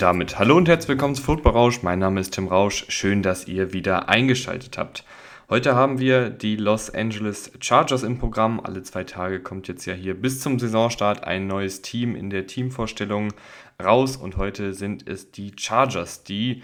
Damit hallo und herzlich willkommen zu Football Rausch. Mein Name ist Tim Rausch. Schön, dass ihr wieder eingeschaltet habt. Heute haben wir die Los Angeles Chargers im Programm. Alle zwei Tage kommt jetzt ja hier bis zum Saisonstart ein neues Team in der Teamvorstellung raus. Und heute sind es die Chargers, die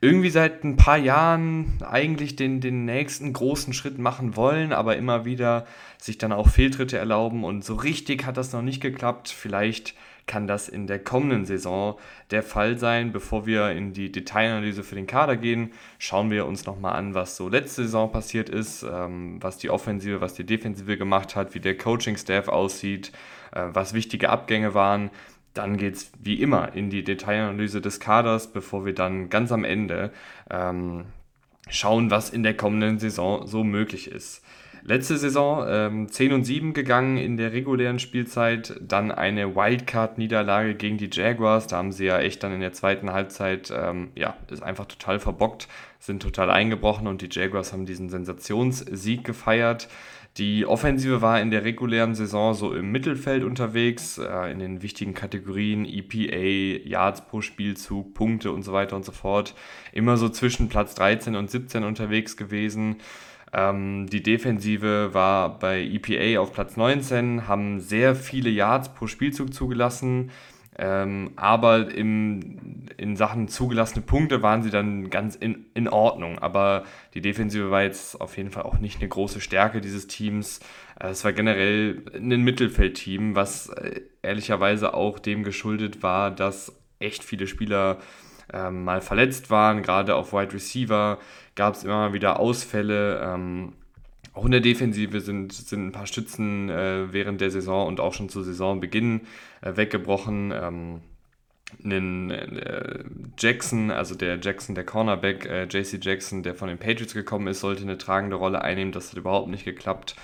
irgendwie seit ein paar Jahren eigentlich den, den nächsten großen Schritt machen wollen, aber immer wieder sich dann auch Fehltritte erlauben. Und so richtig hat das noch nicht geklappt. Vielleicht kann das in der kommenden Saison der Fall sein. Bevor wir in die Detailanalyse für den Kader gehen, schauen wir uns nochmal an, was so letzte Saison passiert ist, ähm, was die Offensive, was die Defensive gemacht hat, wie der Coaching-Staff aussieht, äh, was wichtige Abgänge waren. Dann geht es wie immer in die Detailanalyse des Kaders, bevor wir dann ganz am Ende ähm, schauen, was in der kommenden Saison so möglich ist. Letzte Saison ähm, 10 und 7 gegangen in der regulären Spielzeit, dann eine Wildcard-Niederlage gegen die Jaguars. Da haben sie ja echt dann in der zweiten Halbzeit, ähm, ja, ist einfach total verbockt, sind total eingebrochen und die Jaguars haben diesen Sensationssieg gefeiert. Die Offensive war in der regulären Saison so im Mittelfeld unterwegs, äh, in den wichtigen Kategorien EPA, Yards pro Spielzug, Punkte und so weiter und so fort. Immer so zwischen Platz 13 und 17 unterwegs gewesen. Ähm, die Defensive war bei EPA auf Platz 19, haben sehr viele Yards pro Spielzug zugelassen. Ähm, aber im, in Sachen zugelassene Punkte waren sie dann ganz in, in Ordnung. Aber die Defensive war jetzt auf jeden Fall auch nicht eine große Stärke dieses Teams. Äh, es war generell ein Mittelfeldteam, was äh, ehrlicherweise auch dem geschuldet war, dass echt viele Spieler ähm, mal verletzt waren, gerade auf Wide Receiver gab es immer mal wieder Ausfälle. Ähm, auch in der Defensive sind, sind ein paar Stützen äh, während der Saison und auch schon zu Saisonbeginn äh, weggebrochen. Ähm, einen äh, Jackson, also der Jackson, der Cornerback, äh, JC Jackson, der von den Patriots gekommen ist, sollte eine tragende Rolle einnehmen. Das hat überhaupt nicht geklappt.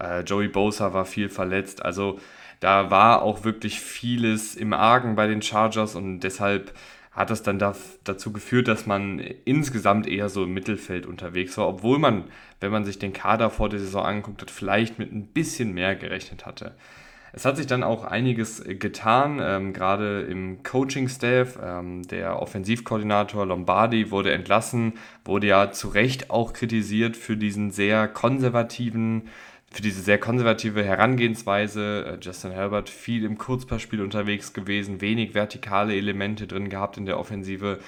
Äh, Joey Bosa war viel verletzt. Also da war auch wirklich vieles im Argen bei den Chargers und deshalb hat das dann da, dazu geführt, dass man insgesamt eher so im Mittelfeld unterwegs war, obwohl man, wenn man sich den Kader vor der Saison angeguckt hat, vielleicht mit ein bisschen mehr gerechnet hatte. Es hat sich dann auch einiges getan, ähm, gerade im Coaching-Staff. Ähm, der Offensivkoordinator Lombardi wurde entlassen, wurde ja zu Recht auch kritisiert für diesen sehr konservativen für diese sehr konservative Herangehensweise. Äh, Justin Herbert viel im Kurzpassspiel unterwegs gewesen, wenig vertikale Elemente drin gehabt in der Offensive,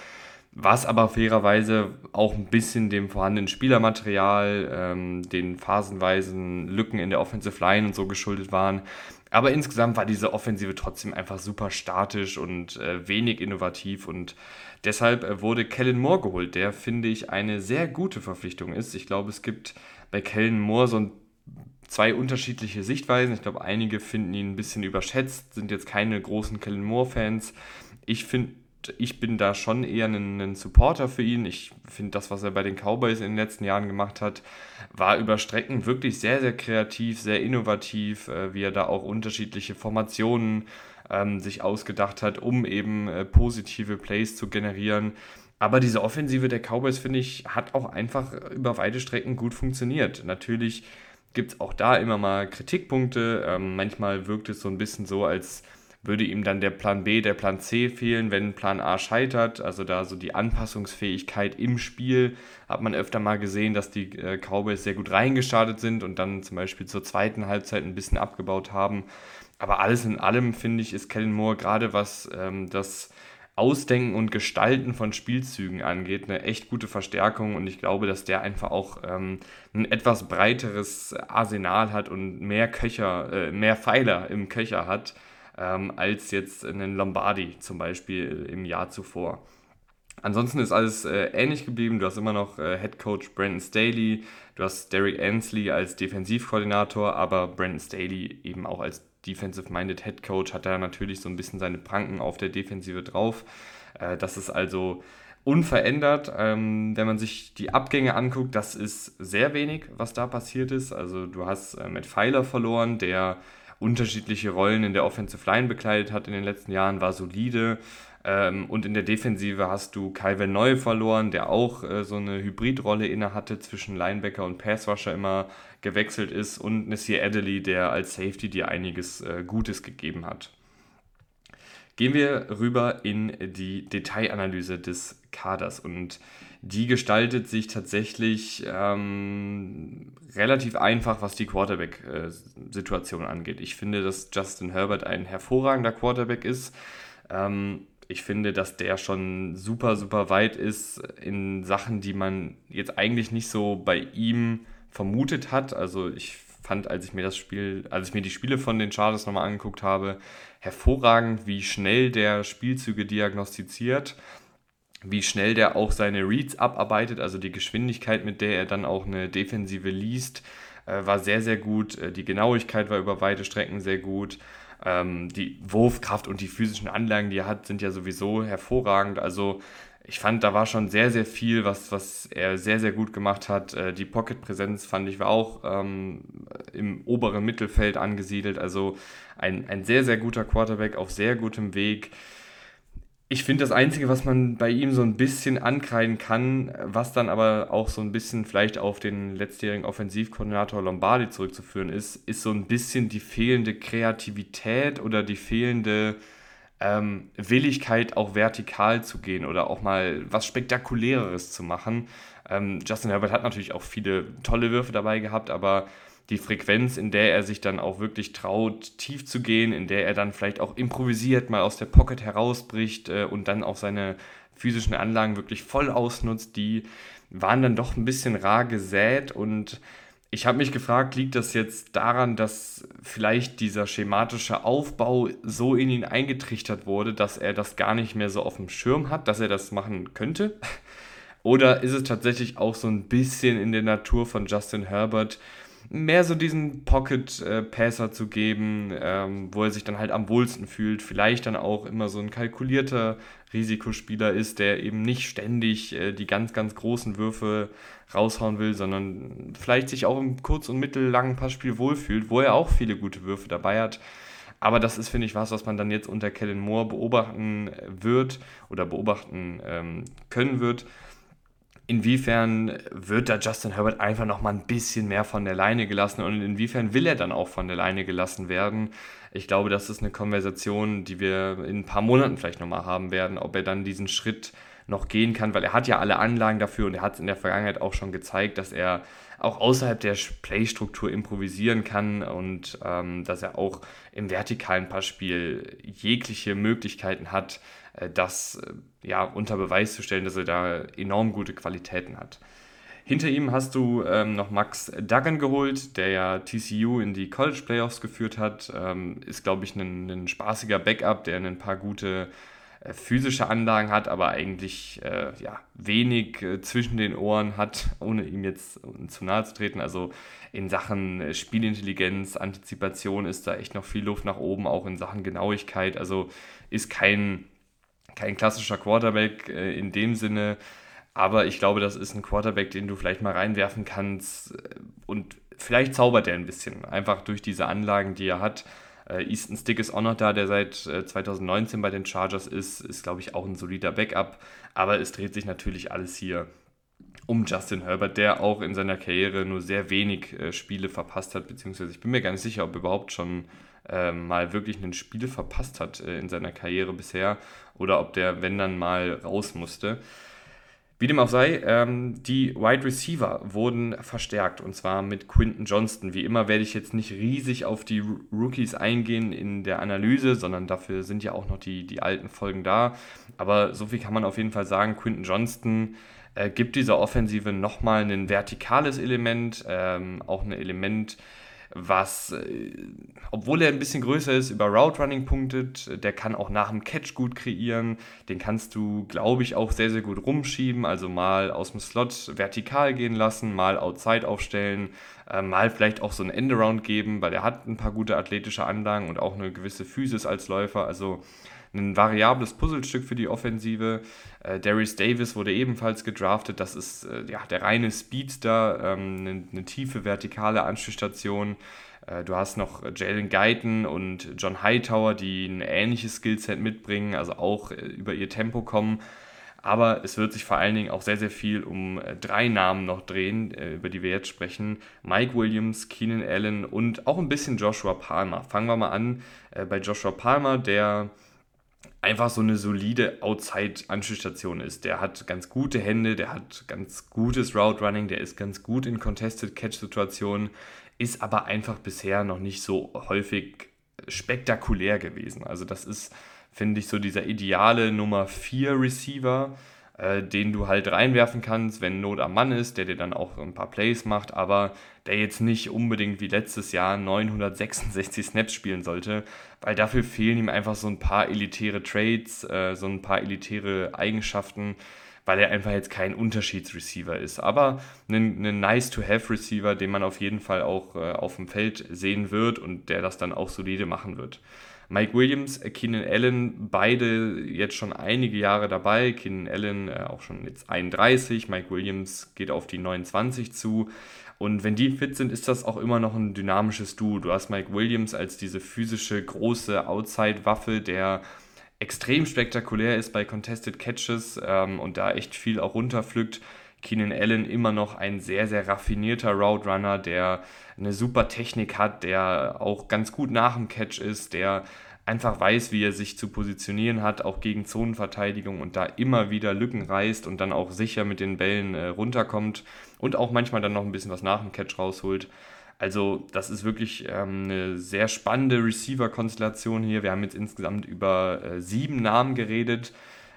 was aber fairerweise auch ein bisschen dem vorhandenen Spielermaterial, ähm, den phasenweisen Lücken in der Offensive Line und so geschuldet waren. Aber insgesamt war diese Offensive trotzdem einfach super statisch und äh, wenig innovativ und deshalb äh, wurde Kellen Moore geholt, der finde ich eine sehr gute Verpflichtung ist. Ich glaube, es gibt bei Kellen Moore so ein zwei unterschiedliche Sichtweisen. Ich glaube, einige finden ihn ein bisschen überschätzt, sind jetzt keine großen Kellen Moore-Fans. Ich finde, ich bin da schon eher ein, ein Supporter für ihn. Ich finde, das, was er bei den Cowboys in den letzten Jahren gemacht hat, war über Strecken wirklich sehr, sehr kreativ, sehr innovativ, äh, wie er da auch unterschiedliche Formationen ähm, sich ausgedacht hat, um eben äh, positive Plays zu generieren. Aber diese Offensive der Cowboys, finde ich, hat auch einfach über weite Strecken gut funktioniert. Natürlich gibt es auch da immer mal Kritikpunkte. Ähm, manchmal wirkt es so ein bisschen so, als würde ihm dann der Plan B, der Plan C fehlen, wenn Plan A scheitert. Also da so die Anpassungsfähigkeit im Spiel hat man öfter mal gesehen, dass die äh, Cowboys sehr gut reingestartet sind und dann zum Beispiel zur zweiten Halbzeit ein bisschen abgebaut haben. Aber alles in allem finde ich, ist Kellen Moore gerade was ähm, das Ausdenken und Gestalten von Spielzügen angeht, eine echt gute Verstärkung und ich glaube, dass der einfach auch ähm, ein etwas breiteres Arsenal hat und mehr Köcher, äh, mehr Pfeiler im Köcher hat, ähm, als jetzt einen Lombardi zum Beispiel im Jahr zuvor. Ansonsten ist alles äh, ähnlich geblieben. Du hast immer noch äh, Head Coach Brandon Staley, du hast Derek Ansley als Defensivkoordinator, aber Brandon Staley eben auch als Defensive-Minded Head Coach hat da natürlich so ein bisschen seine Pranken auf der Defensive drauf. Äh, das ist also unverändert. Ähm, wenn man sich die Abgänge anguckt, das ist sehr wenig, was da passiert ist. Also du hast äh, Matt Pfeiler verloren, der unterschiedliche Rollen in der Offensive Line bekleidet hat in den letzten Jahren, war solide. Ähm, und in der Defensive hast du Calvin Neu verloren, der auch äh, so eine Hybridrolle inne hatte zwischen Linebacker und Passrusher immer gewechselt ist und Nasir Adderley, der als Safety dir einiges äh, Gutes gegeben hat. Gehen wir rüber in die Detailanalyse des Kaders und die gestaltet sich tatsächlich ähm, relativ einfach, was die Quarterback-Situation angeht. Ich finde, dass Justin Herbert ein hervorragender Quarterback ist. Ähm, ich finde, dass der schon super, super weit ist in Sachen, die man jetzt eigentlich nicht so bei ihm vermutet hat. Also ich fand, als ich mir das Spiel, als ich mir die Spiele von den Chargers nochmal angeguckt habe, hervorragend, wie schnell der Spielzüge diagnostiziert, wie schnell der auch seine Reads abarbeitet, also die Geschwindigkeit, mit der er dann auch eine Defensive liest, äh, war sehr, sehr gut. Äh, die Genauigkeit war über weite Strecken sehr gut. Ähm, die Wurfkraft und die physischen Anlagen, die er hat, sind ja sowieso hervorragend. Also ich fand, da war schon sehr, sehr viel, was, was er sehr, sehr gut gemacht hat. Äh, die Pocket-Präsenz fand ich war auch ähm, im oberen Mittelfeld angesiedelt. Also ein, ein sehr, sehr guter Quarterback auf sehr gutem Weg. Ich finde, das Einzige, was man bei ihm so ein bisschen ankreiden kann, was dann aber auch so ein bisschen vielleicht auf den letztjährigen Offensivkoordinator Lombardi zurückzuführen ist, ist so ein bisschen die fehlende Kreativität oder die fehlende ähm, Willigkeit, auch vertikal zu gehen oder auch mal was Spektakuläres zu machen. Ähm, Justin Herbert hat natürlich auch viele tolle Würfe dabei gehabt, aber die Frequenz, in der er sich dann auch wirklich traut, tief zu gehen, in der er dann vielleicht auch improvisiert, mal aus der Pocket herausbricht äh, und dann auch seine physischen Anlagen wirklich voll ausnutzt, die waren dann doch ein bisschen rar gesät und ich habe mich gefragt, liegt das jetzt daran, dass vielleicht dieser schematische Aufbau so in ihn eingetrichtert wurde, dass er das gar nicht mehr so auf dem Schirm hat, dass er das machen könnte? Oder ist es tatsächlich auch so ein bisschen in der Natur von Justin Herbert, mehr so diesen Pocket-Passer zu geben, ähm, wo er sich dann halt am wohlsten fühlt. Vielleicht dann auch immer so ein kalkulierter Risikospieler ist, der eben nicht ständig äh, die ganz, ganz großen Würfe raushauen will, sondern vielleicht sich auch im kurz- und mittellangen Passspiel wohlfühlt, wo er auch viele gute Würfe dabei hat. Aber das ist, finde ich, was, was man dann jetzt unter Kellen Moore beobachten wird oder beobachten ähm, können wird inwiefern wird da Justin Herbert einfach noch mal ein bisschen mehr von der Leine gelassen und inwiefern will er dann auch von der Leine gelassen werden? Ich glaube, das ist eine Konversation, die wir in ein paar Monaten vielleicht noch mal haben werden, ob er dann diesen Schritt noch gehen kann, weil er hat ja alle Anlagen dafür und er hat es in der Vergangenheit auch schon gezeigt, dass er auch außerhalb der Playstruktur improvisieren kann und ähm, dass er auch im vertikalen Passspiel jegliche Möglichkeiten hat, das äh, ja, unter Beweis zu stellen, dass er da enorm gute Qualitäten hat. Hinter ihm hast du ähm, noch Max Duggan geholt, der ja TCU in die College Playoffs geführt hat. Ähm, ist, glaube ich, ein, ein, spaßiger Backup, der ein paar gute äh, physische Anlagen hat, aber eigentlich äh, ja, wenig äh, zwischen den Ohren hat, ohne ihm jetzt zu nahe zu treten. Also in Sachen äh, Spielintelligenz, Antizipation ist da echt noch viel Luft nach oben, auch in Sachen Genauigkeit. Also ist kein kein klassischer Quarterback äh, in dem Sinne, aber ich glaube, das ist ein Quarterback, den du vielleicht mal reinwerfen kannst äh, und vielleicht zaubert er ein bisschen, einfach durch diese Anlagen, die er hat. Äh, Easton Stick ist auch noch da, der seit 2019 bei den Chargers ist, ist, glaube ich, auch ein solider Backup, aber es dreht sich natürlich alles hier um Justin Herbert, der auch in seiner Karriere nur sehr wenig äh, Spiele verpasst hat, beziehungsweise ich bin mir gar nicht sicher, ob er überhaupt schon äh, mal wirklich ein Spiel verpasst hat äh, in seiner Karriere bisher oder ob der, wenn dann mal raus musste. Wie dem auch sei, ähm, die Wide Receiver wurden verstärkt und zwar mit Quinton Johnston. Wie immer werde ich jetzt nicht riesig auf die Rookies eingehen in der Analyse, sondern dafür sind ja auch noch die, die alten Folgen da. Aber so viel kann man auf jeden Fall sagen. Quinton Johnston äh, gibt dieser Offensive nochmal ein vertikales Element, ähm, auch ein Element, was, äh, obwohl er ein bisschen größer ist, über Route Running punktet. Der kann auch nach dem Catch gut kreieren. Den kannst du, glaube ich, auch sehr, sehr gut rumschieben. Also mal aus dem Slot vertikal gehen lassen, mal outside aufstellen, äh, mal vielleicht auch so ein Endaround geben, weil er hat ein paar gute athletische Anlagen und auch eine gewisse Physis als Läufer. Also ein variables Puzzlestück für die Offensive. Äh, Darius Davis wurde ebenfalls gedraftet. Das ist äh, ja, der reine Speedster, ähm, eine, eine, tiefe vertikale Anschlussstation. Äh, du hast noch Jalen Guyton und John Hightower, die ein ähnliches Skillset mitbringen, also auch äh, über ihr Tempo kommen. Aber es wird sich vor allen Dingen auch sehr, sehr viel um äh, drei Namen noch drehen, äh, über die wir jetzt sprechen. Mike Williams, Keenan Allen und auch ein bisschen Joshua Palmer. Fangen wir mal an bei Joshua Palmer, der einfach so eine solide Outside-Anschlussstation ist. Der hat ganz gute Hände, der hat ganz gutes Route Running, der ist ganz gut in Contested Catch-Situationen, ist aber einfach bisher noch nicht so häufig spektakulär gewesen. Also das ist, finde ich, so dieser ideale Nummer 4 Receiver, äh, den du halt reinwerfen kannst, wenn Not am Mann ist, der dir dann auch ein paar Plays macht, aber der jetzt nicht unbedingt wie letztes Jahr 966 Snaps spielen sollte, weil dafür fehlen ihm einfach so ein paar elitäre Trades, äh, so ein paar elitäre Eigenschaften, weil er einfach jetzt kein Unterschiedsreceiver ist. Aber ein, ein Nice-to-Have-Receiver, den man auf jeden Fall auch äh, auf dem Feld sehen wird und der das dann auch solide machen wird. Mike Williams, Keenan Allen, beide jetzt schon einige Jahre dabei. Keenan Allen äh, auch schon jetzt 31, Mike Williams geht auf die 29 zu. Und wenn die fit sind, ist das auch immer noch ein dynamisches Duo. Du hast Mike Williams als diese physische große Outside-Waffe, der extrem spektakulär ist bei Contested Catches ähm, und da echt viel auch runterpflückt. Keenan Allen immer noch ein sehr, sehr raffinierter Route der eine super Technik hat, der auch ganz gut nach dem Catch ist, der einfach weiß, wie er sich zu positionieren hat, auch gegen Zonenverteidigung und da immer wieder Lücken reißt und dann auch sicher mit den Bällen äh, runterkommt und auch manchmal dann noch ein bisschen was nach dem Catch rausholt. Also das ist wirklich ähm, eine sehr spannende Receiver-Konstellation hier. Wir haben jetzt insgesamt über äh, sieben Namen geredet.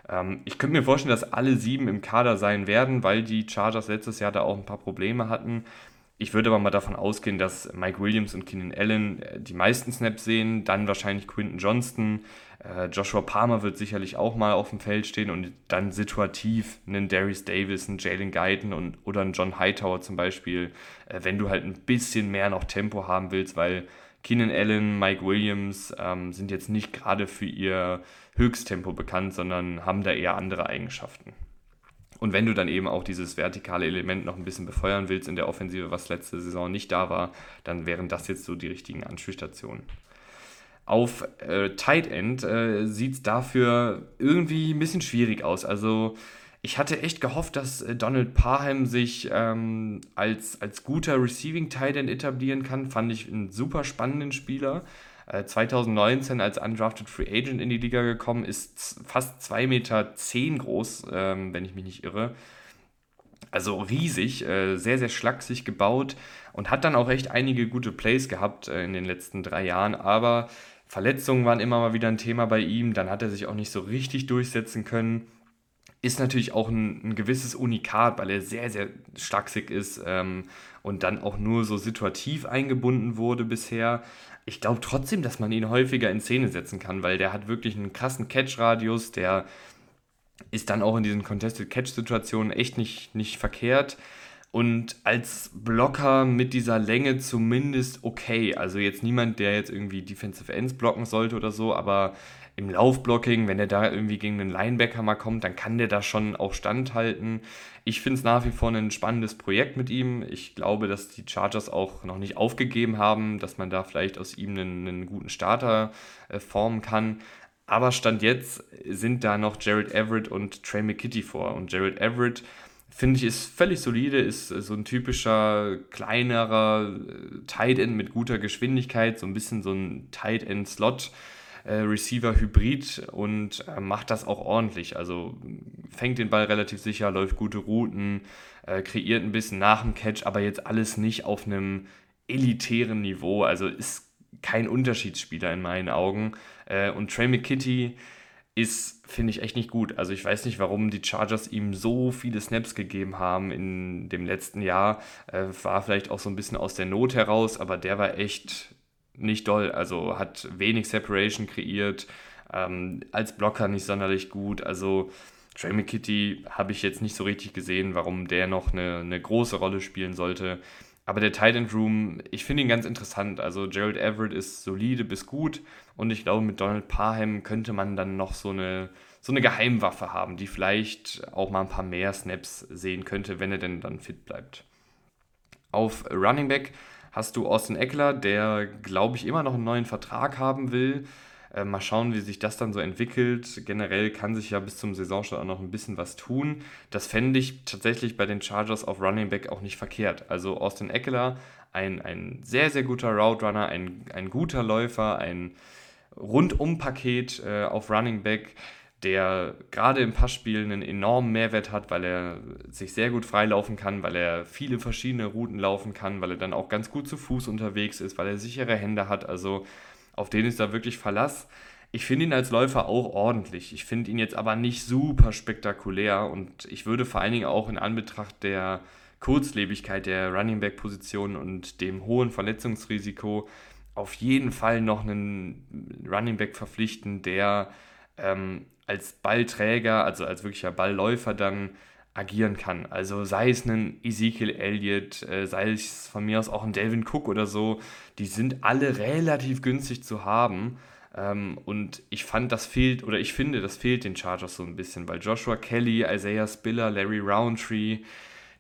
Ähm, ich könnte mir vorstellen, dass alle sieben im Kader sein werden, weil die Chargers letztes Jahr da auch ein paar Probleme hatten. Ich würde aber mal davon ausgehen, dass Mike Williams und Keenan Allen äh, die meisten Snaps sehen, dann wahrscheinlich Quinton Johnston, Joshua Palmer wird sicherlich auch mal auf dem Feld stehen und dann situativ einen Darius Davis, einen Jalen Guyton und, oder einen John Hightower zum Beispiel, äh, wenn du halt ein bisschen mehr noch Tempo haben willst, weil Keenan Allen, Mike Williams ähm, sind jetzt nicht gerade für ihr Höchsttempo bekannt, sondern haben da eher andere Eigenschaften. Und wenn du dann eben auch dieses vertikale Element noch ein bisschen befeuern willst in der Offensive, was letzte Saison nicht da war, dann wären das jetzt so die richtigen Anspielstationen. Auf äh, Tight End äh, sieht es dafür irgendwie ein bisschen schwierig aus. Also ich hatte echt gehofft, dass äh, Donald Parham sich ähm, als, als guter Receiving Tight End etablieren kann. Fand ich einen super spannenden Spieler. 2019 äh, als Undrafted Free Agent in die Liga gekommen, ist fast 2,10 Meter zehn groß, ähm, wenn ich mich nicht irre. Also riesig, äh, sehr, sehr schlaksig gebaut und hat dann auch echt einige gute Plays gehabt äh, in den letzten drei Jahren, aber Verletzungen waren immer mal wieder ein Thema bei ihm, dann hat er sich auch nicht so richtig durchsetzen können. Ist natürlich auch ein, ein gewisses Unikat, weil er sehr, sehr schlaksig ist ähm, und dann auch nur so situativ eingebunden wurde bisher ich glaube trotzdem, dass man ihn häufiger in Szene setzen kann, weil der hat wirklich einen krassen Catch-Radius, der ist dann auch in diesen Contested Catch-Situationen echt nicht, nicht verkehrt. Und als Blocker mit dieser Länge zumindest okay. Also jetzt niemand, der jetzt irgendwie Defensive Ends blocken sollte oder so, aber im Laufblocking, wenn er da irgendwie gegen einen Linebacker mal kommt, dann kann der da schon auch standhalten. Ich finde es nach wie vor ein spannendes Projekt mit ihm. Ich glaube, dass die Chargers auch noch nicht aufgegeben haben, dass man da vielleicht aus ihm einen, einen guten Starter äh, formen kann. Aber Stand jetzt sind da noch Jared Everett und Trey McKitty vor. Und Jared Everett, finde ich, ist völlig solide, ist äh, so ein typischer, kleinerer äh, Tight End mit guter Geschwindigkeit, so ein bisschen so ein Tight End Slot äh, Receiver-Hybrid und äh, macht das auch ordentlich. Also fängt den Ball relativ sicher, läuft gute Routen, kreiert ein bisschen nach dem Catch, aber jetzt alles nicht auf einem elitären Niveau. Also ist kein Unterschiedsspieler in meinen Augen. Und Trey McKitty ist, finde ich, echt nicht gut. Also ich weiß nicht, warum die Chargers ihm so viele Snaps gegeben haben in dem letzten Jahr. Äh, war vielleicht auch so ein bisschen aus der Not heraus, aber der war echt nicht doll. Also hat wenig Separation kreiert, ähm, als Blocker nicht sonderlich gut. Also Trey McKitty habe ich jetzt nicht so richtig gesehen, warum der noch eine, eine große Rolle spielen sollte. Aber der Tight End Room, ich finde ihn ganz interessant. Also Gerald Everett ist solide bis gut und ich glaube, mit Donald Parham könnte man dann noch so eine, so eine Geheimwaffe haben, die vielleicht auch mal ein paar mehr Snaps sehen könnte, wenn er denn dann fit bleibt. Auf Running Back hast du Austin Eckler, der, glaube ich, immer noch einen neuen Vertrag haben will. Äh, mal schauen, wie sich das dann so entwickelt. Generell kann sich ja bis zum Saisonstart auch noch ein bisschen was tun. Das fände ich tatsächlich bei den Chargers auf Running Back auch nicht verkehrt. Also Austin Eckler, ein, ein sehr, sehr guter Route Runner, ein, ein guter Läufer, ein Rundum-Paket äh, auf Running Back, der gerade im Passspiel einen enormen Mehrwert hat, weil er sich sehr gut freilaufen kann, weil er viele verschiedene Routen laufen kann, weil er dann auch ganz gut zu Fuß unterwegs ist, weil er sichere Hände hat. Also auf den ist da wirklich Verlass. Ich finde ihn als Läufer auch ordentlich. Ich finde ihn jetzt aber nicht super spektakulär und ich würde vor allen Dingen auch in Anbetracht der Kurzlebigkeit der Running Back Position und dem hohen Verletzungsrisiko auf jeden Fall noch einen Running Back verpflichten, der ähm, als Ballträger, also als wirklicher Ballläufer dann agieren kann. Also sei es ein Ezekiel Elliott, äh, sei es von mir aus auch ein Delvin Cook oder so, die sind alle relativ günstig zu haben. Ähm, und ich fand, das fehlt, oder ich finde, das fehlt den Chargers so ein bisschen, weil Joshua Kelly, Isaiah Spiller, Larry Roundtree,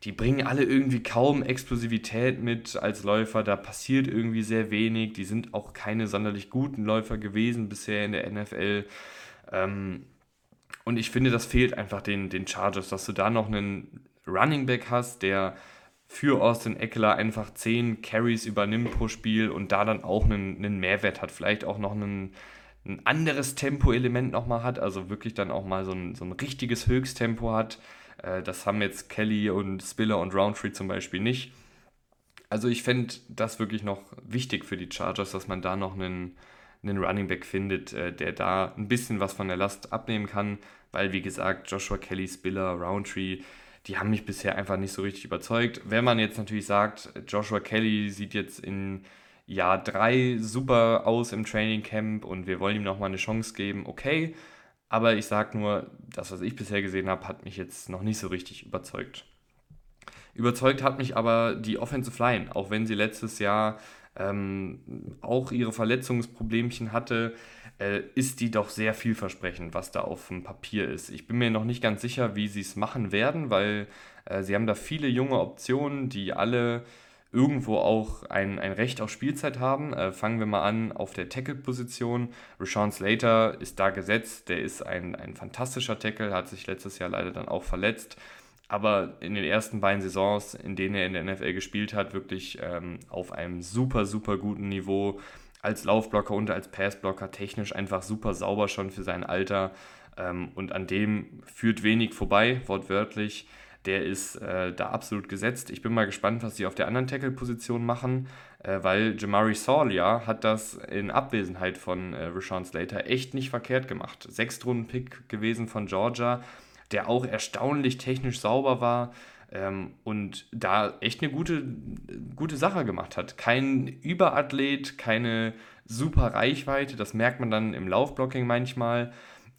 die bringen alle irgendwie kaum Explosivität mit als Läufer. Da passiert irgendwie sehr wenig. Die sind auch keine sonderlich guten Läufer gewesen bisher in der NFL. Ähm, und ich finde, das fehlt einfach den, den Chargers, dass du da noch einen Running Back hast, der für Austin Eckler einfach 10 Carries übernimmt pro Spiel und da dann auch einen, einen Mehrwert hat. Vielleicht auch noch einen, ein anderes Tempo-Element nochmal hat, also wirklich dann auch mal so ein, so ein richtiges Höchsttempo hat. Äh, das haben jetzt Kelly und Spiller und Roundtree zum Beispiel nicht. Also ich fände das wirklich noch wichtig für die Chargers, dass man da noch einen, einen Running Back findet, äh, der da ein bisschen was von der Last abnehmen kann, weil wie gesagt, Joshua Kelly, Spiller, Roundtree, die haben mich bisher einfach nicht so richtig überzeugt. Wenn man jetzt natürlich sagt, Joshua Kelly sieht jetzt in Jahr 3 super aus im Training Camp und wir wollen ihm nochmal eine Chance geben, okay. Aber ich sage nur, das, was ich bisher gesehen habe, hat mich jetzt noch nicht so richtig überzeugt. Überzeugt hat mich aber die Offensive Line, auch wenn sie letztes Jahr ähm, auch ihre Verletzungsproblemchen hatte, äh, ist die doch sehr vielversprechend, was da auf dem Papier ist. Ich bin mir noch nicht ganz sicher, wie sie es machen werden, weil äh, sie haben da viele junge Optionen, die alle irgendwo auch ein, ein Recht auf Spielzeit haben. Äh, fangen wir mal an auf der Tackle-Position. Rashawn Slater ist da gesetzt, der ist ein, ein fantastischer Tackle, hat sich letztes Jahr leider dann auch verletzt aber in den ersten beiden Saisons, in denen er in der NFL gespielt hat, wirklich ähm, auf einem super, super guten Niveau. Als Laufblocker und als Passblocker technisch einfach super sauber schon für sein Alter. Ähm, und an dem führt wenig vorbei, wortwörtlich. Der ist äh, da absolut gesetzt. Ich bin mal gespannt, was sie auf der anderen Tackle-Position machen, äh, weil Jamari Sawyer hat das in Abwesenheit von äh, Rashawn Slater echt nicht verkehrt gemacht. Sechstrunden-Pick gewesen von Georgia der auch erstaunlich technisch sauber war ähm, und da echt eine gute, gute Sache gemacht hat. Kein Überathlet, keine super Reichweite, das merkt man dann im Laufblocking manchmal,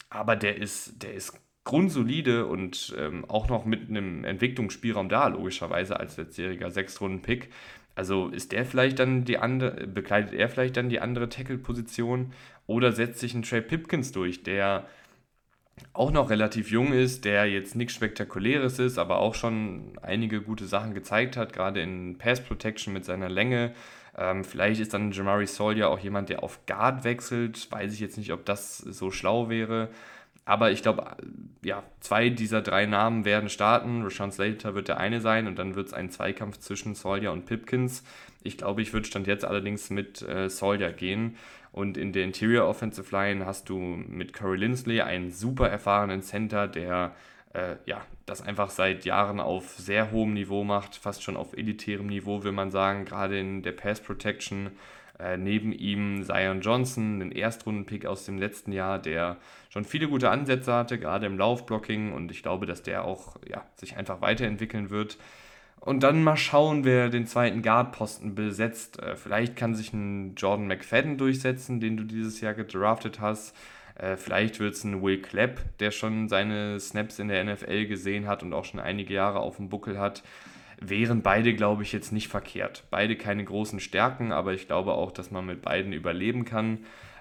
aber der ist, der ist grundsolide und ähm, auch noch mit einem Entwicklungsspielraum da, logischerweise als letztjähriger Sechstrunden-Pick. Also ist der vielleicht dann die andere, bekleidet er vielleicht dann die andere Tackle-Position oder setzt sich ein Trey Pipkins durch, der auch noch relativ jung ist, der jetzt nichts Spektakuläres ist, aber auch schon einige gute Sachen gezeigt hat, gerade in Pass Protection mit seiner Länge. Ähm, vielleicht ist dann Jamari Sawyer auch jemand, der auf Guard wechselt. Weiß ich jetzt nicht, ob das so schlau wäre. Aber ich glaube, ja, zwei dieser drei Namen werden starten. Rashawn Slater wird der eine sein und dann wird es ein Zweikampf zwischen Sawyer und Pipkins. Ich glaube, ich würde Stand jetzt allerdings mit äh, Sawyer gehen. Und in der Interior Offensive Line hast du mit Corey Lindsley einen super erfahrenen Center, der äh, ja, das einfach seit Jahren auf sehr hohem Niveau macht, fast schon auf elitärem Niveau, will man sagen, gerade in der Pass Protection. Äh, neben ihm Zion Johnson, den Erstrundenpick aus dem letzten Jahr, der schon viele gute Ansätze hatte, gerade im Laufblocking. Und ich glaube, dass der auch ja, sich einfach weiterentwickeln wird. Und dann mal schauen, wer den zweiten Guard-Posten besetzt. Äh, vielleicht kann sich ein Jordan McFadden durchsetzen, den du dieses Jahr gedraftet hast. Äh, vielleicht wird es ein Will Clapp, der schon seine Snaps in der NFL gesehen hat und auch schon einige Jahre auf dem Buckel hat. Wären beide, glaube ich, jetzt nicht verkehrt. Beide keine großen Stärken, aber ich glaube auch, dass man mit beiden überleben kann.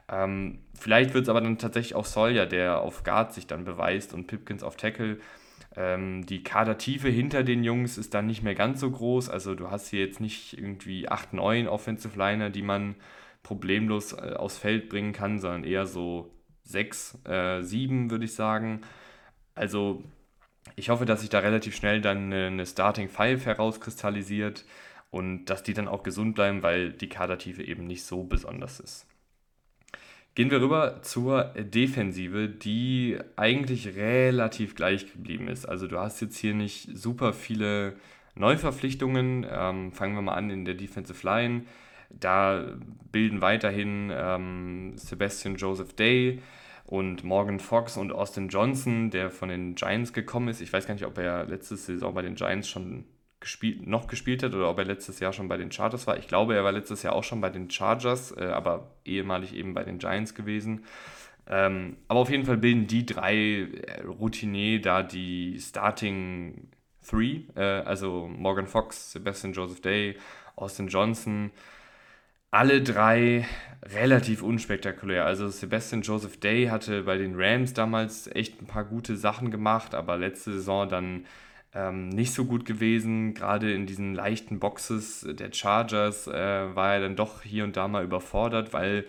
Ähm, vielleicht wird es aber dann tatsächlich auch Sawyer, der auf Guard sich dann beweist und Pipkins auf Tackle. Ähm, die Kadertiefe hinter den Jungs ist dann nicht mehr ganz so groß. Also du hast hier jetzt nicht irgendwie 8, 9 Offensive Liner, die man problemlos äh, aufs Feld bringen kann, sondern eher so 6, äh, 7 würde ich sagen. Also ich hoffe, dass sich da relativ schnell dann eine, eine Starting Five herauskristallisiert und dass die dann auch gesund bleiben, weil die Kadertiefe eben nicht so besonders ist. Gehen wir rüber zur Defensive, die eigentlich relativ gleich geblieben ist. Also du hast jetzt hier nicht super viele Neuverpflichtungen. Ähm, fangen wir mal an in der Defensive Line. Da bilden weiterhin ähm, Sebastian Joseph Day und Morgan Fox und Austin Johnson, der von den Giants gekommen ist. Ich weiß gar nicht, ob er letzte Saison bei den Giants schon gespielt, noch gespielt hat oder ob er letztes Jahr schon bei den Chargers war. Ich glaube, er war letztes Jahr auch schon bei den Chargers, äh, aber ehemalig eben bei den Giants gewesen. Ähm, aber auf jeden Fall bilden die drei äh, Routinier da die Starting Three, äh, also Morgan Fox, Sebastian Joseph Day, Austin Johnson. Alle drei relativ unspektakulär. Also Sebastian Joseph Day hatte bei den Rams damals echt ein paar gute Sachen gemacht, aber letzte Saison dann ähm, nicht so gut gewesen. Gerade in diesen leichten Boxes der Chargers äh, war er dann doch hier und da mal überfordert, weil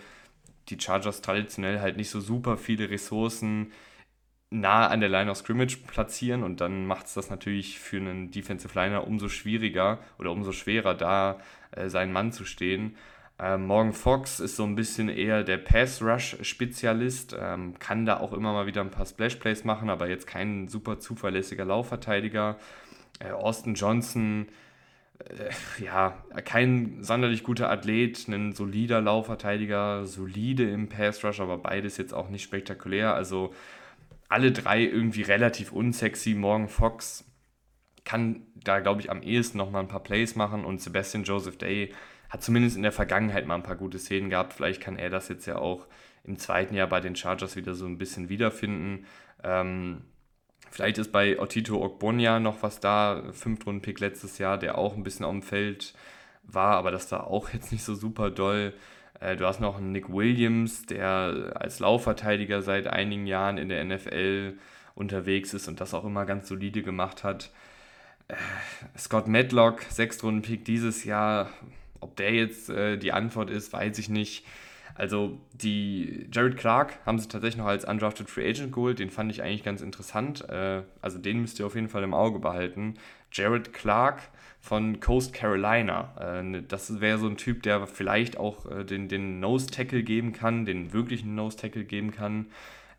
die Chargers traditionell halt nicht so super viele Ressourcen nah an der Line of Scrimmage platzieren und dann macht es das natürlich für einen Defensive Liner umso schwieriger oder umso schwerer, da äh, seinen Mann zu stehen. Ähm, Morgan Fox ist so ein bisschen eher der Pass-Rush-Spezialist, ähm, kann da auch immer mal wieder ein paar Splash-Plays machen, aber jetzt kein super zuverlässiger Laufverteidiger. Äh, Austin Johnson, äh, ja, kein sonderlich guter Athlet, ein solider Laufverteidiger, solide im Pass-Rush, aber beides jetzt auch nicht spektakulär. Also alle drei irgendwie relativ unsexy. Morgan Fox kann da, glaube ich, am ehesten noch mal ein paar Plays machen und Sebastian Joseph Day hat zumindest in der Vergangenheit mal ein paar gute Szenen gehabt. Vielleicht kann er das jetzt ja auch im zweiten Jahr bei den Chargers wieder so ein bisschen wiederfinden. Ähm, vielleicht ist bei Otito Ogbonia noch was da, Fünftrunden-Pick letztes Jahr, der auch ein bisschen auf dem Feld war, aber das war auch jetzt nicht so super doll. Äh, du hast noch einen Nick Williams, der als Laufverteidiger seit einigen Jahren in der NFL unterwegs ist und das auch immer ganz solide gemacht hat. Äh, Scott Medlock, Sechstrunden-Pick dieses Jahr, ob der jetzt äh, die Antwort ist, weiß ich nicht. Also die Jared Clark haben sie tatsächlich noch als undrafted Free Agent geholt. Den fand ich eigentlich ganz interessant. Äh, also den müsst ihr auf jeden Fall im Auge behalten. Jared Clark von Coast Carolina. Äh, ne, das wäre so ein Typ, der vielleicht auch äh, den, den Nose Tackle geben kann, den wirklichen Nose Tackle geben kann.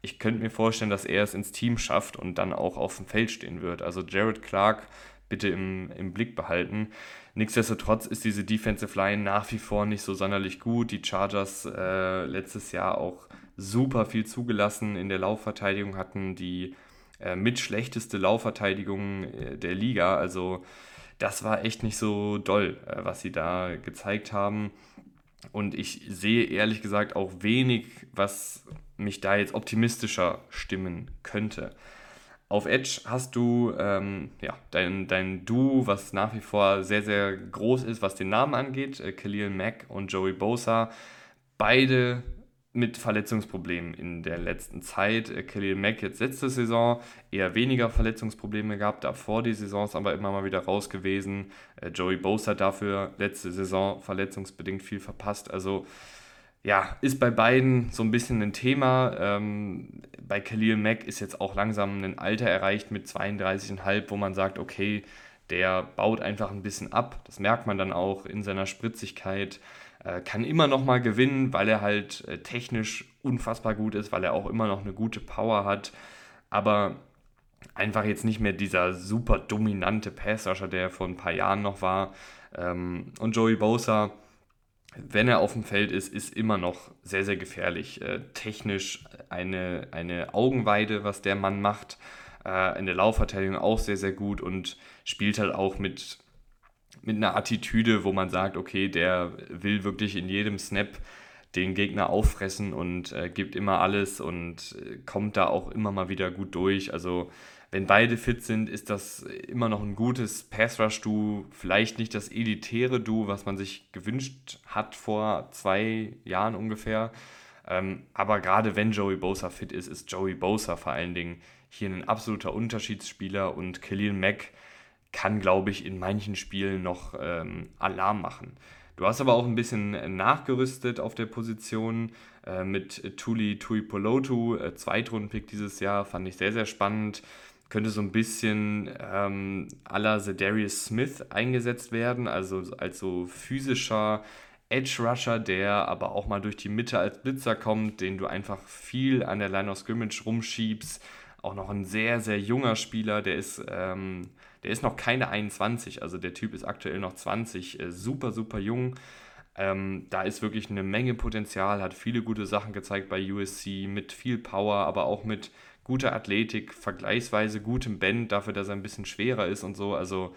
Ich könnte mir vorstellen, dass er es ins Team schafft und dann auch auf dem Feld stehen wird. Also Jared Clark bitte im, im Blick behalten. Nichtsdestotrotz ist diese Defensive Line nach wie vor nicht so sonderlich gut. Die Chargers äh, letztes Jahr auch super viel zugelassen in der Laufverteidigung hatten, die äh, mit schlechteste Laufverteidigung äh, der Liga. Also das war echt nicht so doll, äh, was sie da gezeigt haben. Und ich sehe ehrlich gesagt auch wenig, was mich da jetzt optimistischer stimmen könnte. Auf Edge hast du ähm, ja, dein, dein Duo, was nach wie vor sehr, sehr groß ist, was den Namen angeht. Äh, Khalil Mack und Joey Bosa. Beide mit Verletzungsproblemen in der letzten Zeit. Äh, Khalil Mack jetzt letzte Saison eher weniger Verletzungsprobleme gehabt, davor die Saisons aber immer mal wieder raus gewesen. Äh, Joey Bosa dafür letzte Saison verletzungsbedingt viel verpasst. Also ja, ist bei beiden so ein bisschen ein Thema. Ähm, bei Khalil Mack ist jetzt auch langsam ein Alter erreicht mit 32,5, wo man sagt, okay, der baut einfach ein bisschen ab. Das merkt man dann auch in seiner Spritzigkeit. Äh, kann immer noch mal gewinnen, weil er halt äh, technisch unfassbar gut ist, weil er auch immer noch eine gute Power hat. Aber einfach jetzt nicht mehr dieser super dominante Passrusher, der vor ein paar Jahren noch war. Ähm, und Joey Bosa wenn er auf dem Feld ist, ist immer noch sehr, sehr gefährlich. Äh, technisch eine, eine Augenweide, was der Mann macht. Äh, in der Laufverteidigung auch sehr, sehr gut und spielt halt auch mit, mit einer Attitüde, wo man sagt, okay, der will wirklich in jedem Snap den Gegner auffressen und äh, gibt immer alles und äh, kommt da auch immer mal wieder gut durch. Also wenn beide fit sind, ist das immer noch ein gutes Pass-Rush-Duo. Vielleicht nicht das elitäre Duo, was man sich gewünscht hat vor zwei Jahren ungefähr. Ähm, aber gerade wenn Joey Bosa fit ist, ist Joey Bosa vor allen Dingen hier ein absoluter Unterschiedsspieler und Khalil Mack kann, glaube ich, in manchen Spielen noch ähm, Alarm machen. Du hast aber auch ein bisschen nachgerüstet auf der Position äh, mit Tuli Tuipolotu, äh, Zweitrunden-Pick dieses Jahr, fand ich sehr, sehr spannend könnte so ein bisschen ähm, à la Darius Smith eingesetzt werden, also als so physischer Edge Rusher, der aber auch mal durch die Mitte als Blitzer kommt, den du einfach viel an der Line of Scrimmage rumschiebst. Auch noch ein sehr, sehr junger Spieler, der ist, ähm, der ist noch keine 21, also der Typ ist aktuell noch 20, äh, super, super jung. Ähm, da ist wirklich eine Menge Potenzial, hat viele gute Sachen gezeigt bei USC mit viel Power, aber auch mit guter Athletik, vergleichsweise gutem Band, dafür, dass er ein bisschen schwerer ist und so. Also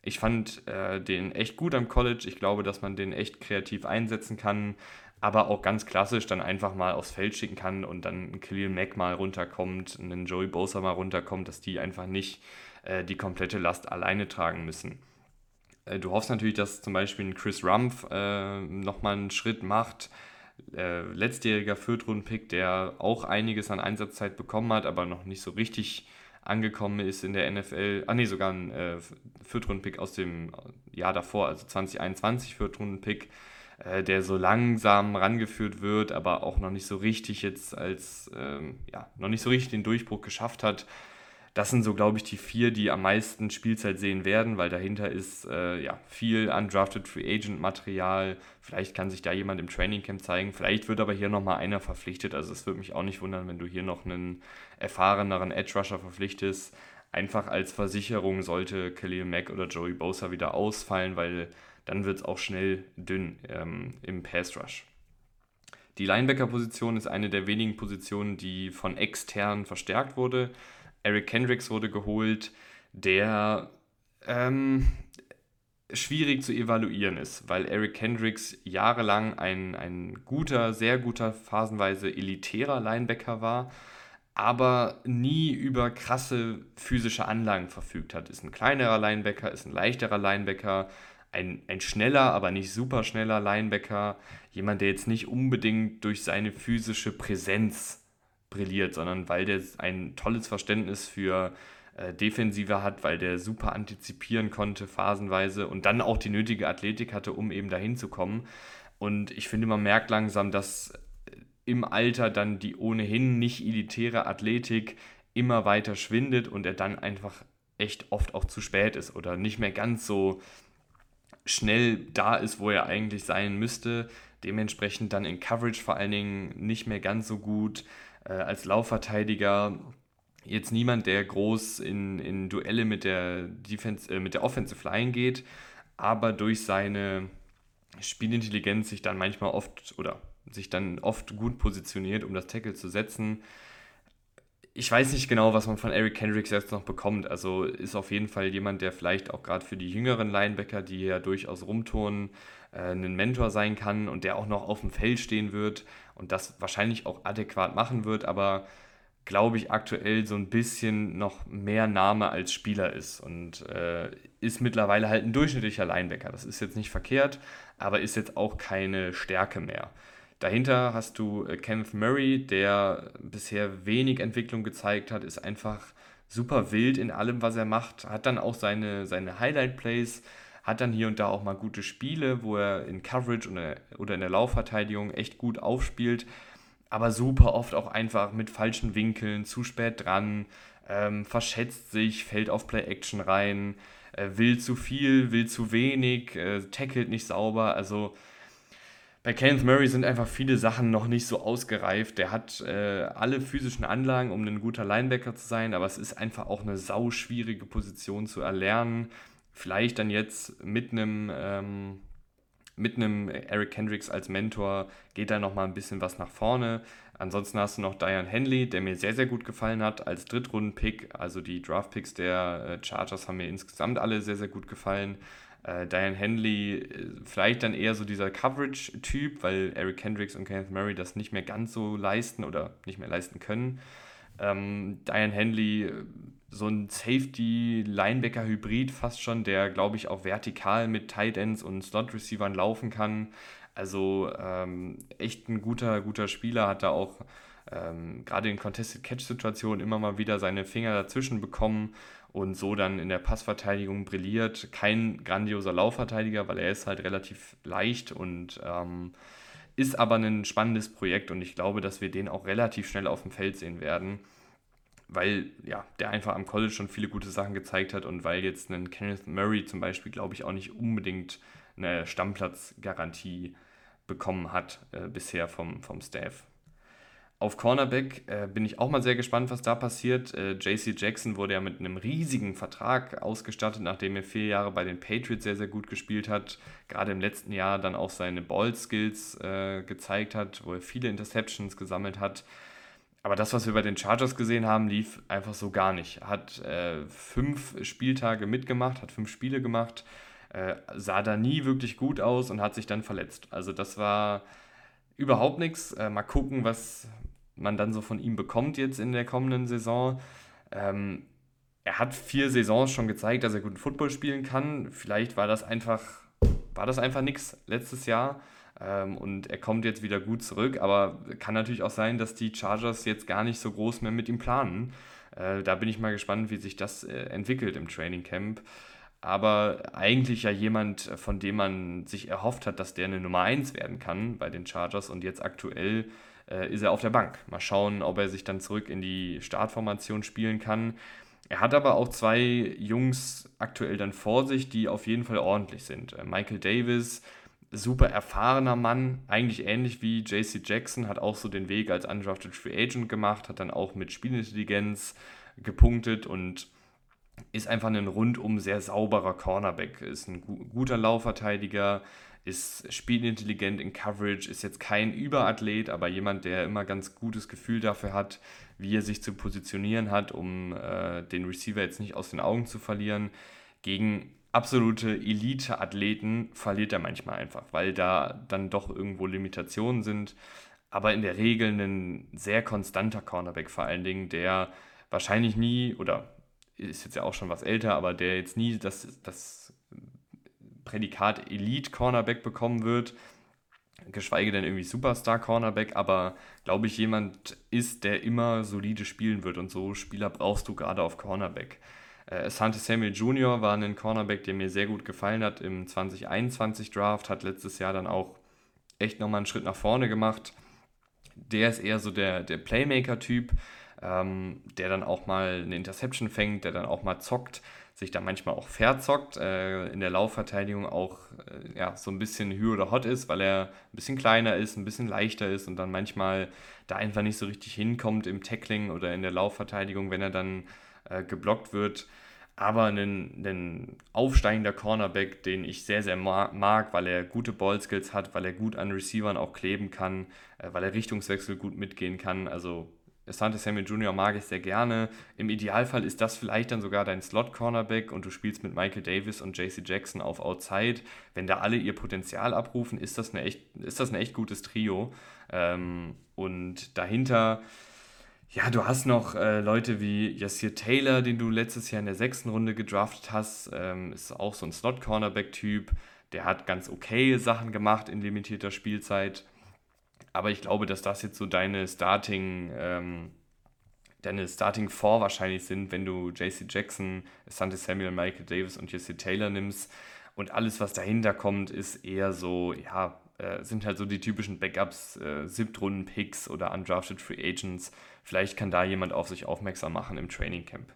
ich fand äh, den echt gut am College. Ich glaube, dass man den echt kreativ einsetzen kann, aber auch ganz klassisch dann einfach mal aufs Feld schicken kann und dann ein Khalil Mack mal runterkommt, ein Joey Bosa mal runterkommt, dass die einfach nicht äh, die komplette Last alleine tragen müssen. Äh, du hoffst natürlich, dass zum Beispiel ein Chris Rumpf äh, nochmal einen Schritt macht. Äh, letztjähriger Viertrunden-Pick, der auch einiges an Einsatzzeit bekommen hat, aber noch nicht so richtig angekommen ist in der NFL. Ah, nee, sogar ein äh, Viertrunden-Pick aus dem Jahr davor, also 2021 Viertrunden-Pick, äh, der so langsam rangeführt wird, aber auch noch nicht so richtig jetzt als, ähm, ja, noch nicht so richtig den Durchbruch geschafft hat. Das sind so, glaube ich, die vier, die am meisten Spielzeit sehen werden, weil dahinter ist äh, ja, viel undrafted Free Agent Material. Vielleicht kann sich da jemand im Training Camp zeigen. Vielleicht wird aber hier nochmal einer verpflichtet. Also es würde mich auch nicht wundern, wenn du hier noch einen erfahreneren Edge Rusher verpflichtest. Einfach als Versicherung sollte Khalil Mack oder Joey Bosa wieder ausfallen, weil dann wird es auch schnell dünn ähm, im Pass Rush. Die Linebacker-Position ist eine der wenigen Positionen, die von extern verstärkt wurde. Eric Kendricks wurde geholt, der ähm, schwierig zu evaluieren ist, weil Eric Kendricks jahrelang ein, ein guter, sehr guter, phasenweise elitärer Linebacker war, aber nie über krasse physische Anlagen verfügt hat. Ist ein kleinerer Linebacker, ist ein leichterer Linebacker, ein, ein schneller, aber nicht super schneller Linebacker, jemand, der jetzt nicht unbedingt durch seine physische Präsenz brilliert, sondern weil der ein tolles Verständnis für äh, Defensive hat, weil der super antizipieren konnte, phasenweise und dann auch die nötige Athletik hatte, um eben dahin zu kommen. Und ich finde, man merkt langsam, dass im Alter dann die ohnehin nicht elitäre Athletik immer weiter schwindet und er dann einfach echt oft auch zu spät ist oder nicht mehr ganz so schnell da ist, wo er eigentlich sein müsste. Dementsprechend dann in Coverage vor allen Dingen nicht mehr ganz so gut äh, als Laufverteidiger jetzt niemand, der groß in, in Duelle mit der, Defense, äh, mit der Offensive Line geht, aber durch seine Spielintelligenz sich dann manchmal oft oder sich dann oft gut positioniert, um das Tackle zu setzen. Ich weiß nicht genau, was man von Eric Kendricks jetzt noch bekommt. Also ist auf jeden Fall jemand, der vielleicht auch gerade für die jüngeren Linebacker, die ja durchaus rumturnen, äh, ein Mentor sein kann und der auch noch auf dem Feld stehen wird und das wahrscheinlich auch adäquat machen wird, aber glaube ich aktuell so ein bisschen noch mehr Name als Spieler ist und äh, ist mittlerweile halt ein durchschnittlicher Linebacker. Das ist jetzt nicht verkehrt, aber ist jetzt auch keine Stärke mehr. Dahinter hast du äh, Kenneth Murray, der bisher wenig Entwicklung gezeigt hat, ist einfach super wild in allem, was er macht, hat dann auch seine, seine Highlight-Plays, hat dann hier und da auch mal gute Spiele, wo er in Coverage oder in der Laufverteidigung echt gut aufspielt, aber super oft auch einfach mit falschen Winkeln, zu spät dran, ähm, verschätzt sich, fällt auf Play-Action rein, äh, will zu viel, will zu wenig, äh, tackelt nicht sauber, also bei Kenneth Murray sind einfach viele Sachen noch nicht so ausgereift. Der hat äh, alle physischen Anlagen, um ein guter Linebacker zu sein, aber es ist einfach auch eine sau schwierige Position zu erlernen vielleicht dann jetzt mit einem, ähm, mit einem Eric Kendricks als Mentor geht da nochmal ein bisschen was nach vorne. Ansonsten hast du noch Diane Henley, der mir sehr, sehr gut gefallen hat als Drittrunden-Pick. Also die Draft-Picks der äh, Chargers haben mir insgesamt alle sehr, sehr gut gefallen. Äh, Diane Henley äh, vielleicht dann eher so dieser Coverage-Typ, weil Eric Kendricks und Kenneth Murray das nicht mehr ganz so leisten oder nicht mehr leisten können. Ähm, Diane Henley so ein Safety-Linebacker-Hybrid fast schon, der, glaube ich, auch vertikal mit Tight Ends und Slot-Receivern laufen kann. Also ähm, echt ein guter, guter Spieler, hat da auch ähm, gerade in Contested-Catch-Situationen immer mal wieder seine Finger dazwischen bekommen und so dann in der Passverteidigung brilliert. Kein grandioser Laufverteidiger, weil er ist halt relativ leicht und ähm, ist aber ein spannendes Projekt und ich glaube, dass wir den auch relativ schnell auf dem Feld sehen werden weil ja, der einfach am College schon viele gute Sachen gezeigt hat und weil jetzt ein Kenneth Murray zum Beispiel, glaube ich, auch nicht unbedingt eine Stammplatzgarantie bekommen hat äh, bisher vom, vom Staff. Auf Cornerback äh, bin ich auch mal sehr gespannt, was da passiert. Äh, JC Jackson wurde ja mit einem riesigen Vertrag ausgestattet, nachdem er vier Jahre bei den Patriots sehr, sehr gut gespielt hat. Gerade im letzten Jahr dann auch seine Ball-Skills äh, gezeigt hat, wo er viele Interceptions gesammelt hat. Aber das, was wir bei den Chargers gesehen haben, lief einfach so gar nicht. Hat äh, fünf Spieltage mitgemacht, hat fünf Spiele gemacht, äh, sah da nie wirklich gut aus und hat sich dann verletzt. Also das war überhaupt nichts. Äh, mal gucken, was, man dann so von ihm bekommt jetzt in der kommenden Saison. Ähm, er hat vier Saisons schon gezeigt, dass er guten Football spielen kann. Vielleicht war das einfach, war das einfach nichts letztes Jahr. Ähm, und er kommt jetzt wieder gut zurück, aber kann natürlich auch sein, dass die Chargers jetzt gar nicht so groß mehr mit ihm planen. Äh, da bin ich mal gespannt, wie sich das äh, entwickelt im Training Camp. Aber eigentlich ja jemand, von dem man sich erhofft hat, dass der eine Nummer 1 werden kann bei den Chargers und jetzt aktuell äh, ist er auf der Bank. Mal schauen, ob er sich dann zurück in die Startformation spielen kann. Er hat aber auch zwei Jungs aktuell dann vor sich, die auf jeden Fall ordentlich sind. Äh, Michael Davis, super erfahrener Mann, eigentlich ähnlich wie JC Jackson, hat auch so den Weg als undrafted Free Agent gemacht, hat dann auch mit Spielintelligenz gepunktet und ist einfach ein rundum sehr sauberer Cornerback, ist ein guter Laufverteidiger, ist spielintelligent in Coverage, ist jetzt kein Überathlet, aber jemand, der immer ganz gutes Gefühl dafür hat, wie er sich zu positionieren hat, um äh, den Receiver jetzt nicht aus den Augen zu verlieren. Gegen absolute Elite-Athleten verliert er manchmal einfach, weil da dann doch irgendwo Limitationen sind. Aber in der Regel ein sehr konstanter Cornerback vor allen Dingen, der wahrscheinlich nie, oder ist jetzt ja auch schon was älter, aber der jetzt nie das, das Prädikat Elite Cornerback bekommen wird, geschweige denn irgendwie Superstar Cornerback, aber glaube ich jemand ist, der immer solide spielen wird und so Spieler brauchst du gerade auf Cornerback. Äh, Sante Samuel Jr. war ein Cornerback, der mir sehr gut gefallen hat im 2021 Draft, hat letztes Jahr dann auch echt nochmal einen Schritt nach vorne gemacht. Der ist eher so der, der Playmaker-Typ, ähm, der dann auch mal eine Interception fängt, der dann auch mal zockt sich da manchmal auch verzockt, äh, in der Laufverteidigung auch äh, ja, so ein bisschen Hü oder Hot ist, weil er ein bisschen kleiner ist, ein bisschen leichter ist und dann manchmal da einfach nicht so richtig hinkommt im Tackling oder in der Laufverteidigung, wenn er dann äh, geblockt wird. Aber ein, ein aufsteigender Cornerback, den ich sehr, sehr mag, weil er gute Ballskills hat, weil er gut an Receivern auch kleben kann, äh, weil er Richtungswechsel gut mitgehen kann. Also Asante Samuel Jr. mag ich sehr gerne. Im Idealfall ist das vielleicht dann sogar dein Slot-Cornerback und du spielst mit Michael Davis und JC Jackson auf Outside. Wenn da alle ihr Potenzial abrufen, ist das, eine echt, ist das ein echt gutes Trio. Ähm, und dahinter, ja, du hast noch äh, Leute wie Yassir Taylor, den du letztes Jahr in der sechsten Runde gedraftet hast. Ähm, ist auch so ein Slot-Cornerback-Typ. Der hat ganz okay Sachen gemacht in limitierter Spielzeit. Aber ich glaube, dass das jetzt so deine Starting, ähm, deine Starting Four wahrscheinlich sind, wenn du JC Jackson, Sante Samuel, Michael Davis und Jesse Taylor nimmst. Und alles, was dahinter kommt, ist eher so, ja, äh, sind halt so die typischen Backups, äh, Siebtrunden-Picks oder Undrafted Free Agents. Vielleicht kann da jemand auf sich aufmerksam machen im Training Camp.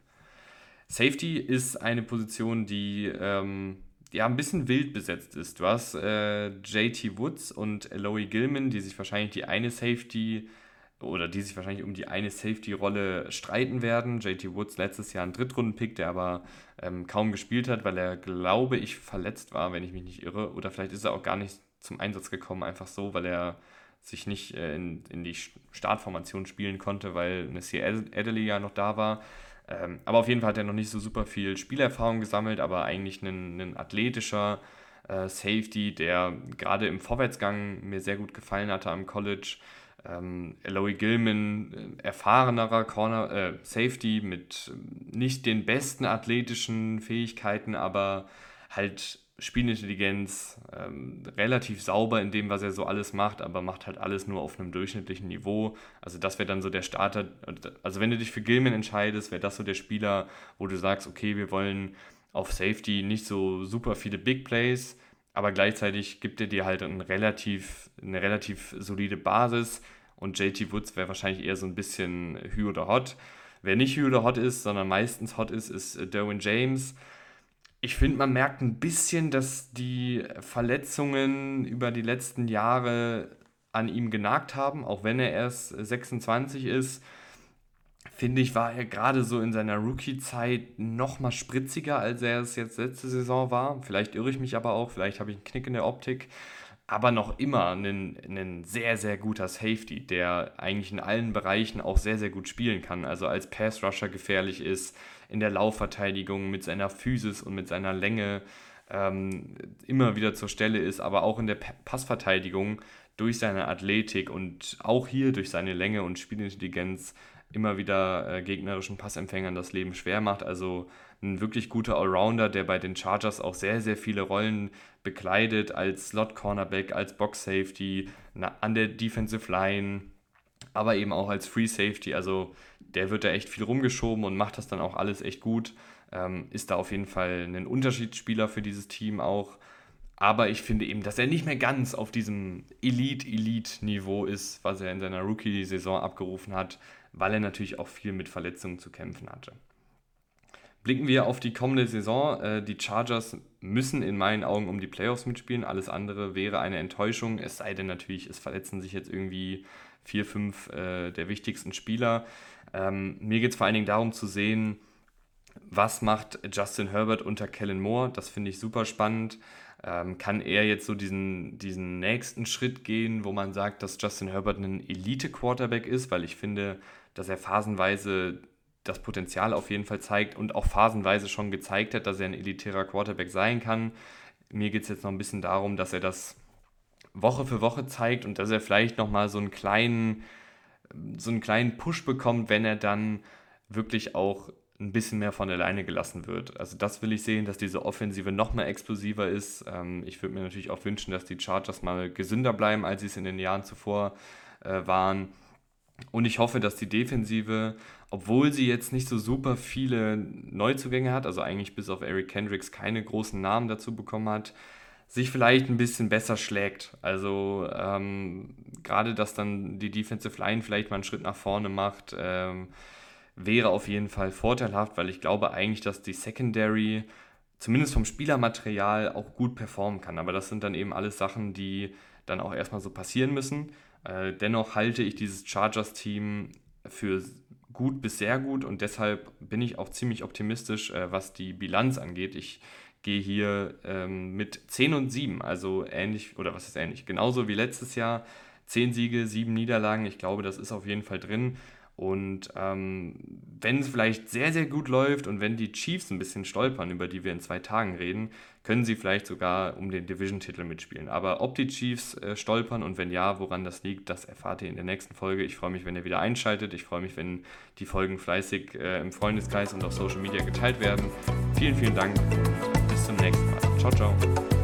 Safety ist eine Position, die ähm, ja, ein bisschen wild besetzt ist. Du hast äh, JT Woods und Eloy Gilman, die sich wahrscheinlich die eine Safety oder die sich wahrscheinlich um die eine Safety-Rolle streiten werden. JT Woods letztes Jahr ein Drittrunden-Pick, der aber ähm, kaum gespielt hat, weil er, glaube ich, verletzt war, wenn ich mich nicht irre. Oder vielleicht ist er auch gar nicht zum Einsatz gekommen, einfach so, weil er sich nicht äh, in, in die Startformation spielen konnte, weil Nasir Adderley ja noch da war. Ähm, aber auf jeden Fall hat er noch nicht so super viel Spielerfahrung gesammelt, aber eigentlich ein, ein athletischer äh, Safety, der gerade im Vorwärtsgang mir sehr gut gefallen hatte am College. Ähm, Eloy Gilman, äh, erfahrenerer Corner, äh, Safety mit nicht den besten athletischen Fähigkeiten, aber halt Spielintelligenz, ähm, relativ sauber in dem, was er so alles macht, aber macht halt alles nur auf einem durchschnittlichen Niveau. Also das wäre dann so der Starter. Also wenn du dich für Gilman entscheidest, wäre das so der Spieler, wo du sagst, okay, wir wollen auf Safety nicht so super viele Big Plays, aber gleichzeitig gibt er dir halt ein relativ, eine relativ solide Basis und JT Woods wäre wahrscheinlich eher so ein bisschen Hü oder Hot. Wer nicht Hü oder Hot ist, sondern meistens Hot ist, ist Derwin James Ich finde, man merkt ein bisschen, dass die Verletzungen über die letzten Jahre an ihm genagt haben, auch wenn er erst 26 ist. Finde ich, war er gerade so in seiner Rookie-Zeit noch mal spritziger, als er es jetzt letzte Saison war. Vielleicht irre ich mich aber auch, vielleicht habe ich einen Knick in der Optik aber noch immer ein, ein sehr, sehr guter Safety, der eigentlich in allen Bereichen auch sehr, sehr gut spielen kann. Also als Pass-Rusher gefährlich ist, in der Laufverteidigung mit seiner Physis und mit seiner Länge ähm, immer wieder zur Stelle ist, aber auch in der Passverteidigung durch seine Athletik und auch hier durch seine Länge und Spielintelligenz immer wieder äh, gegnerischen Passempfängern das Leben schwer macht. Also ein wirklich guter Allrounder, der bei den Chargers auch sehr, sehr viele Rollen bekleidet, als Slot-Cornerback, als Box-Safety, an der Defensive Line, aber eben auch als Free Safety. Also der wird da echt viel rumgeschoben und macht das dann auch alles echt gut. Ähm, ist da auf jeden Fall ein Unterschiedsspieler für dieses Team auch. Aber ich finde eben, dass er nicht mehr ganz auf diesem Elite-Elite-Niveau ist, was er in seiner Rookie-Saison abgerufen hat, weil er natürlich auch viel mit Verletzungen zu kämpfen hatte. Blicken wir auf die kommende Saison. Äh, die Chargers müssen in meinen Augen um die Playoffs mitspielen. Alles andere wäre eine Enttäuschung. Es sei denn natürlich, es verletzen sich jetzt irgendwie vier, fünf äh, der wichtigsten Spieler. Ähm, mir geht es vor allen Dingen darum zu sehen, was macht Justin Herbert unter Kellen Moore. Das finde ich super spannend. Ähm, kann er jetzt so diesen, diesen nächsten Schritt gehen, wo man sagt, dass Justin Herbert ein Elite-Quarterback ist, weil ich finde, dass er phasenweise das Potenzial auf jeden Fall zeigt und auch phasenweise schon gezeigt hat, dass er ein elitärer Quarterback sein kann. Mir geht es jetzt noch ein bisschen darum, dass er das Woche für Woche zeigt und dass er vielleicht nochmal so einen kleinen, so einen kleinen Push bekommt, wenn er dann wirklich auch ein bisschen mehr von alleine gelassen wird. Also das will ich sehen, dass diese Offensive noch mehr explosiver ist. Ähm, ich würde mir natürlich auch wünschen, dass die Chargers mal gesünder bleiben, als sie es in den Jahren zuvor äh, waren. Und ich hoffe, dass die Defensive, obwohl sie jetzt nicht so super viele Neuzugänge hat, also eigentlich bis auf Eric Kendricks keine großen Namen dazu bekommen hat, sich vielleicht ein bisschen besser schlägt. Also ähm, gerade, dass dann die Defensive Line vielleicht mal einen Schritt nach vorne macht, ähm, wäre auf jeden Fall vorteilhaft, weil ich glaube eigentlich, dass die Secondary zumindest vom Spielermaterial auch gut performen kann. Aber das sind dann eben alles Sachen, die dann auch erstmal so passieren müssen. Äh, dennoch halte ich dieses Chargers-Team für gut bis sehr gut und deshalb bin ich auch ziemlich optimistisch, äh, was die Bilanz angeht. Ich gehe hier ähm, mit 10 und 7, also ähnlich, oder was ist ähnlich, genauso wie letztes Jahr. 10 Siege, 7 Niederlagen, ich glaube, das ist auf jeden Fall drin. Und ähm, wenn es vielleicht sehr, sehr gut läuft und wenn die Chiefs ein bisschen stolpern, über die wir in zwei Tagen reden, können sie vielleicht sogar um den Division-Titel mitspielen. Aber ob die Chiefs äh, stolpern und wenn ja, woran das liegt, das erfahrt ihr in der nächsten Folge. Ich freue mich, wenn ihr wieder einschaltet. Ich freue mich, wenn die Folgen fleißig äh, im Freundeskreis und auf Social Media geteilt werden. Vielen, vielen Dank zum nächsten Mal. Ciao, ciao.